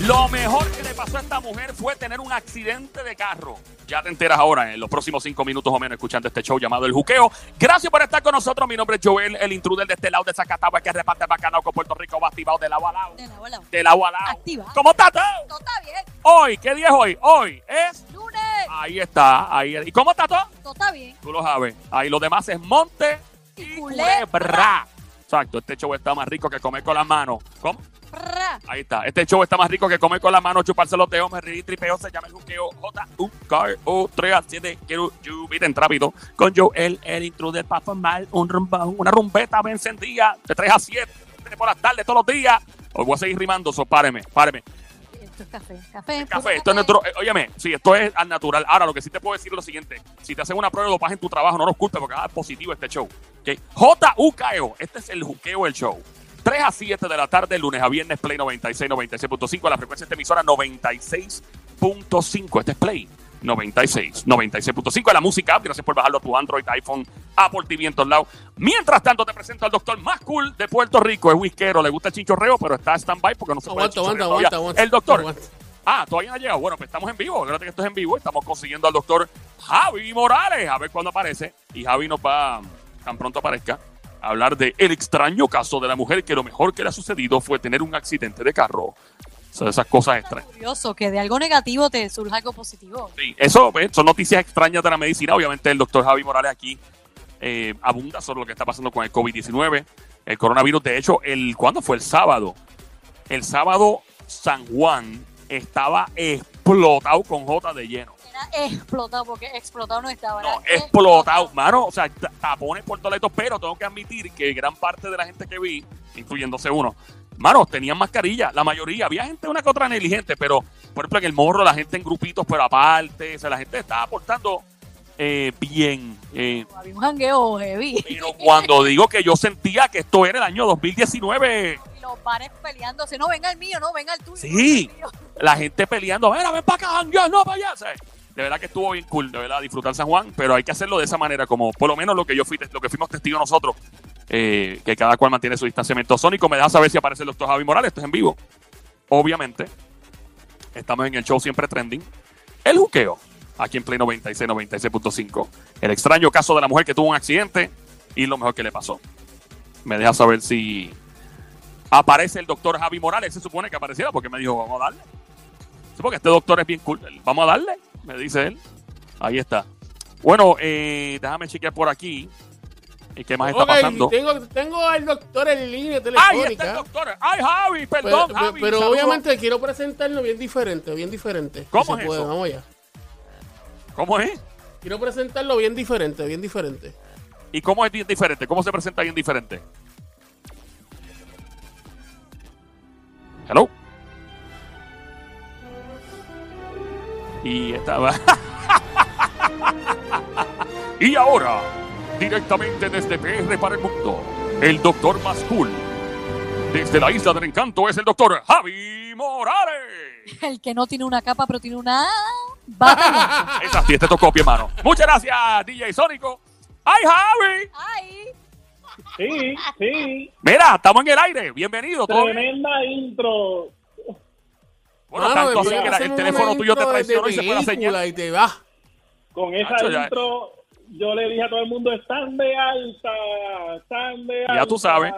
Lo mejor que le pasó a esta mujer fue tener un accidente de carro. Ya te enteras ahora en los próximos cinco minutos o menos escuchando este show llamado El Juqueo. Gracias por estar con nosotros. Mi nombre es Joel, el intruder de este lado de Zacatagua que reparte bacalao con Puerto Rico, va activado de lado a lado. De lado a lado. De lado a lado. Activa. ¿Cómo estás? Todo está bien. Hoy, ¿qué día es hoy? Hoy es... Lunes. Ahí está, ahí. ¿Y cómo está todo? Todo está bien. Tú lo sabes. Ahí lo demás es monte y Y culebra. culebra. Exacto, este show está más rico que comer con las manos. ¿Cómo? Ahí está. Este show está más rico que comer con las manos, chuparse los dedos, me reí, tripeo, se llama el juqueo J-U-K-O 3 a 7 quiero you miren rápido con Joel, el intruder para formar un rumbón, una rumbeta bien encendida de 3 a 7 por las tardes, todos los días. Hoy voy a seguir rimando, so páreme, páreme. Esto es café. Café. Café, esto es nuestro. eh, óyeme, sí, esto es al natural. Ahora, lo que sí te puedo decir es lo siguiente: si te hacen una prueba de dopaje en tu trabajo, no nos culpes porque ah, es positivo este show. ¿ok? J-U-K-E-O, este es el juqueo del show. 3 a 7 de la tarde, lunes a viernes, Play 96, 96.5. La frecuencia de esta emisora 96.5. Este es Play 96, 96.5. La música, app, gracias por bajarlo a tu Android, iPhone, Apple TV en todos lados. Mientras tanto, te presento al doctor más cool de Puerto Rico. Es whiskero, le gusta el chinchorreo, pero está stand-by porque no se puede Aguanta, aguanta, aguanta. El doctor. Aguanta. Ah, todavía no ha llegado. Bueno, pues estamos en vivo. Acuérdate que esto es en vivo. Estamos consiguiendo al doctor Javi Morales. A ver cuándo aparece. Y Javi nos va, tan pronto aparezca, a hablar de el extraño caso de la mujer que lo mejor que le ha sucedido fue tener un accidente de carro. O sea, esas cosas extrañas. curioso que de algo negativo te surja algo positivo. Sí, eso pues, son noticias extrañas de la medicina. Obviamente el doctor Javi Morales aquí eh, abunda sobre lo que está pasando con el COVID-19, el coronavirus. De hecho, el ¿cuándo fue? El sábado. El sábado San Juan estaba explotado con J de lleno. Era explotado porque explotado no estaba. No, era explotado, mano. O sea, tapones por todos lados, pero tengo que admitir que gran parte de la gente que vi, incluyéndose uno, mano, tenían mascarilla, la mayoría. Había gente una que otra negligente, pero por ejemplo en el morro la gente en grupitos, pero aparte, o sea, la gente estaba aportando eh, bien. eh, Había un jangueo heavy. pero cuando digo que yo sentía que esto era el año 2019, Y los bares peleándose. No, venga el mío, no, venga el tuyo. Sí. no, el la gente peleando, mira, ven para acá, janguear, no para allá. De verdad que estuvo bien cool, de verdad, disfrutar San Juan, pero hay que hacerlo de esa manera, como por lo menos lo que yo fui, lo que fuimos testigos nosotros, eh, que cada cual mantiene su distanciamiento sónico. Me deja saber si aparece el doctor Javi Morales, esto es en vivo. Obviamente, estamos en el show siempre trending. El juqueo, aquí en Play 96, 96.5. El extraño caso de la mujer que tuvo un accidente y lo mejor que le pasó. Me deja saber si aparece el doctor Javi Morales. Se supone que apareciera porque me dijo, vamos a darle. Sí, porque este doctor es bien cool. Vamos a darle, me dice él. Ahí está. Bueno, eh, déjame chequear por aquí. ¿Y qué más está pasando? Tengo, tengo al doctor en línea ¡Ahí telefónica. está el doctor! ¡Ay, Javi! Perdón, pero- Javi. pero obviamente quiero presentarlo bien diferente, bien diferente. ¿Cómo Si es puede, eso? Vamos allá. ¿Cómo es? Quiero presentarlo bien diferente, bien diferente. ¿Y cómo es bien diferente? ¿Cómo se presenta bien diferente? Hello. Y estaba. y ahora, directamente desde PR para el mundo, el doctor más cool. Desde la isla del encanto es el doctor Javi Morales. El que no tiene una capa, pero tiene una Exacto, y este tocó pie, mano. Muchas gracias, DJ Sónico. ¡Ay, Javi! ¡Ay! Sí, sí, Mira, estamos en el aire. Bienvenido. tremenda intro. Bueno, Mano, tanto así que la- el teléfono tuyo te traicionó y se fue la película señal. Y te va. Con esa Nacho, ya- intro, yo le dije a todo el mundo, están de alta, están de alta. Ya tú sabes.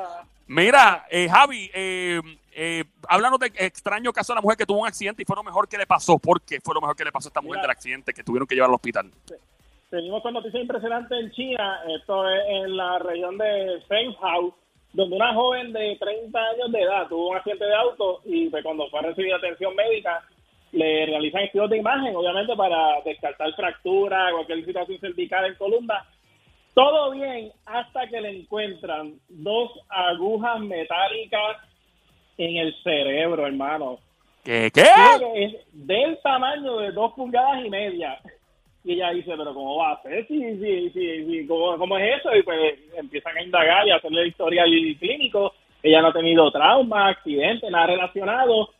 Mira, eh, Javi, eh, eh, háblanos de extraño caso de la mujer que tuvo un accidente y fue lo mejor que le pasó. ¿Por qué fue lo mejor que le pasó a esta mujer Mira. del accidente que tuvieron que llevar al hospital? Venimos con noticias impresionantes en China, esto es en la región de Fenghao, donde una joven de 30 años de edad tuvo un accidente de auto y pues, cuando fue a recibir atención médica le realizan estudios de imagen, obviamente para descartar fractura, cualquier situación cervical en columna. Todo bien hasta que le encuentran dos agujas metálicas en el cerebro, hermano. ¿Qué? ¿Qué? Es del tamaño de dos pulgadas y media. Y ella dice, pero ¿cómo va a ser? Sí, sí, sí, sí. ¿Cómo, cómo es eso? Y pues empiezan a indagar y a hacerle el historial clínico. Ella no ha tenido trauma, accidente, nada relacionado.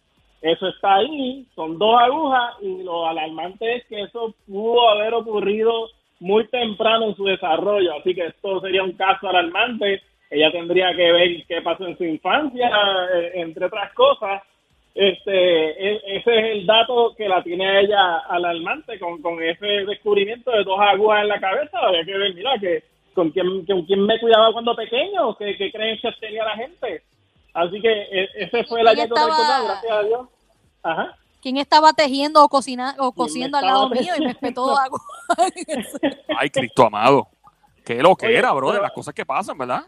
Eso está ahí, son dos agujas y lo alarmante es que eso pudo haber ocurrido muy temprano en su desarrollo. Así que esto sería un caso alarmante ella tendría que ver qué pasó en su infancia, eh, entre otras cosas. Este, e- ese es el dato que la tiene a ella alarmante con, con ese descubrimiento de dos agujas en la cabeza. Había que ver, mira, que con quién, con quién me cuidaba cuando pequeño, qué, qué creencias tenía la gente. Así que e- ese fue el del estaba- gracias a Dios. Ajá. ¿Quién estaba tejiendo o, cocina, o cociendo al lado mío y me espetó agua? Ay, Cristo amado. Qué lo que era, brother. pero- Las cosas que pasan, ¿verdad?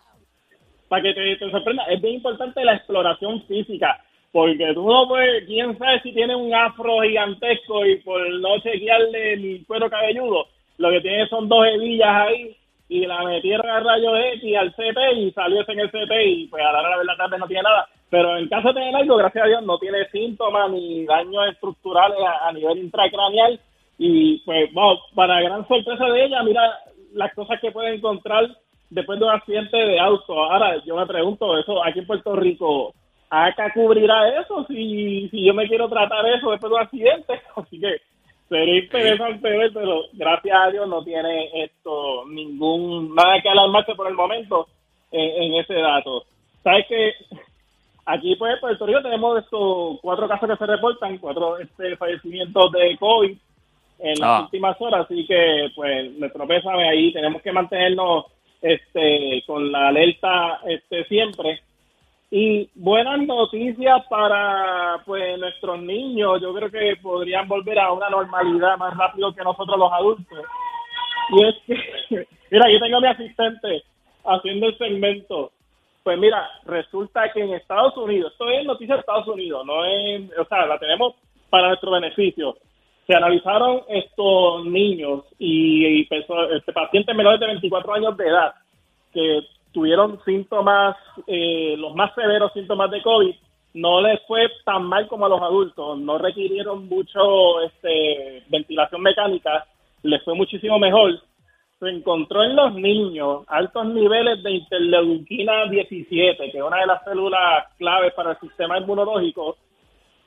Para que te, te sorprenda, es bien importante la exploración física, porque tú no puedes, quién sabe si tiene un afro gigantesco y por no chequearle el cuero cabelludo, lo que tiene son dos hebillas ahí y la metieron a rayos X al CT y salió en el CT y pues a la hora de la vez no tiene nada. Pero en caso de tener algo, gracias a Dios, no tiene síntomas ni daños estructurales a, a nivel intracraneal y pues vamos, para gran sorpresa de ella, mira las cosas que puede encontrar después de un accidente de auto. Ahora, yo me pregunto, eso aquí en Puerto Rico, ¿acá cubrirá eso si, si yo me quiero tratar eso después de un accidente? Así que sería interesante ver, pero gracias a Dios no tiene esto ningún, nada que alarmarse por el momento en, en ese dato. ¿Sabes que Aquí, pues, en Puerto Rico tenemos estos cuatro casos que se reportan, cuatro este, fallecimientos de COVID en las Ah. últimas horas, así que, pues, nuestro pésame ahí, tenemos que mantenernos este, con la alerta este, siempre. Y buenas noticias para pues nuestros niños, yo creo que podrían volver a una normalidad más rápido que nosotros los adultos. Y es que, mira, yo tengo mi asistente haciendo el segmento. Pues mira, resulta que en Estados Unidos, esto es noticia de Estados Unidos, no es, o sea, la tenemos para nuestro beneficio. Se analizaron estos niños y, este, pacientes menores de 24 años de edad que tuvieron síntomas, eh, los más severos síntomas de COVID, no les fue tan mal como a los adultos, no requirieron mucho este, ventilación mecánica, les fue muchísimo mejor. Se encontró en los niños altos niveles de interleuquina 17, que es una de las células claves para el sistema inmunológico,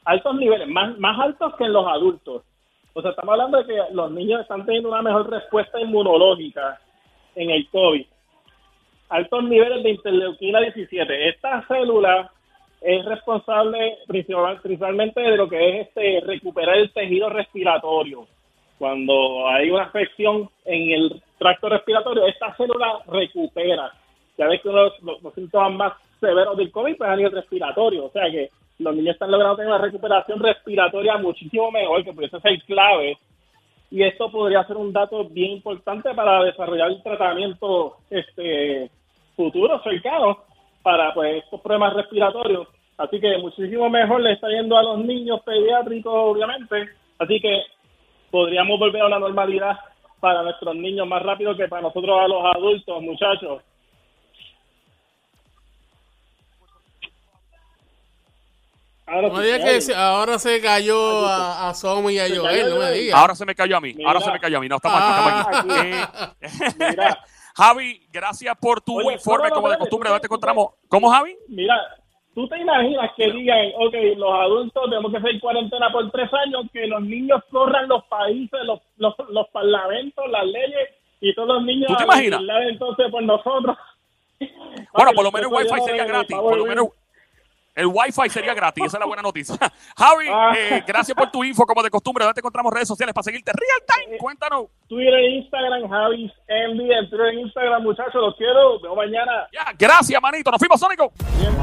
altos niveles, más, más altos que en los adultos. O sea, estamos hablando de que los niños están teniendo una mejor respuesta inmunológica en el COVID altos niveles de interleuquina 17. Esta célula es responsable principal- principalmente de lo que es este recuperar el tejido respiratorio. Cuando hay una afección en el tracto respiratorio, esta célula recupera. Ya ves que uno de los, los- los síntomas más severos del COVID pues, es a nivel respiratorio. O sea que los niños están logrando tener una recuperación respiratoria muchísimo mejor, que pudiese ser clave. Y esto podría ser un dato bien importante para desarrollar el tratamiento este futuro cercano para pues estos problemas respiratorios. Así que muchísimo mejor le está yendo a los niños pediátricos obviamente. Así que podríamos volver a la normalidad para nuestros niños más rápido que para nosotros a los adultos muchachos Ahora No que se- ahora se cayó a, a Somi y a Joel, cayó no me Joel. digas. Ahora se me cayó a mí. Mira. Ahora se me cayó a mí. No, estamos aquí, estamos Ah. aquí. Eh. Javi, gracias por tu Oye, informe, como de costumbre. ¿Dónde te encontramos? ¿Cómo, Javi? Mira, tú te imaginas que digan, ok, los adultos tenemos que hacer cuarentena por tres años, que los niños corran los países, los, los, los parlamentos, las leyes, y todos los niños ¿Tú te imaginas? entonces por nosotros. Bueno, por lo menos el Wi-Fi sería gratis. Por lo menos el wifi sería gratis, esa es la buena noticia. Javi, ah. eh, gracias por tu info, como de costumbre. ¿Dónde te encontramos redes sociales para seguirte? Real time, eh, cuéntanos. Twitter e Instagram, Javi Envy, el Twitter en Instagram, muchachos, los quiero. Veo mañana. Ya, gracias, manito. Nos fuimos, Sónico. Bien.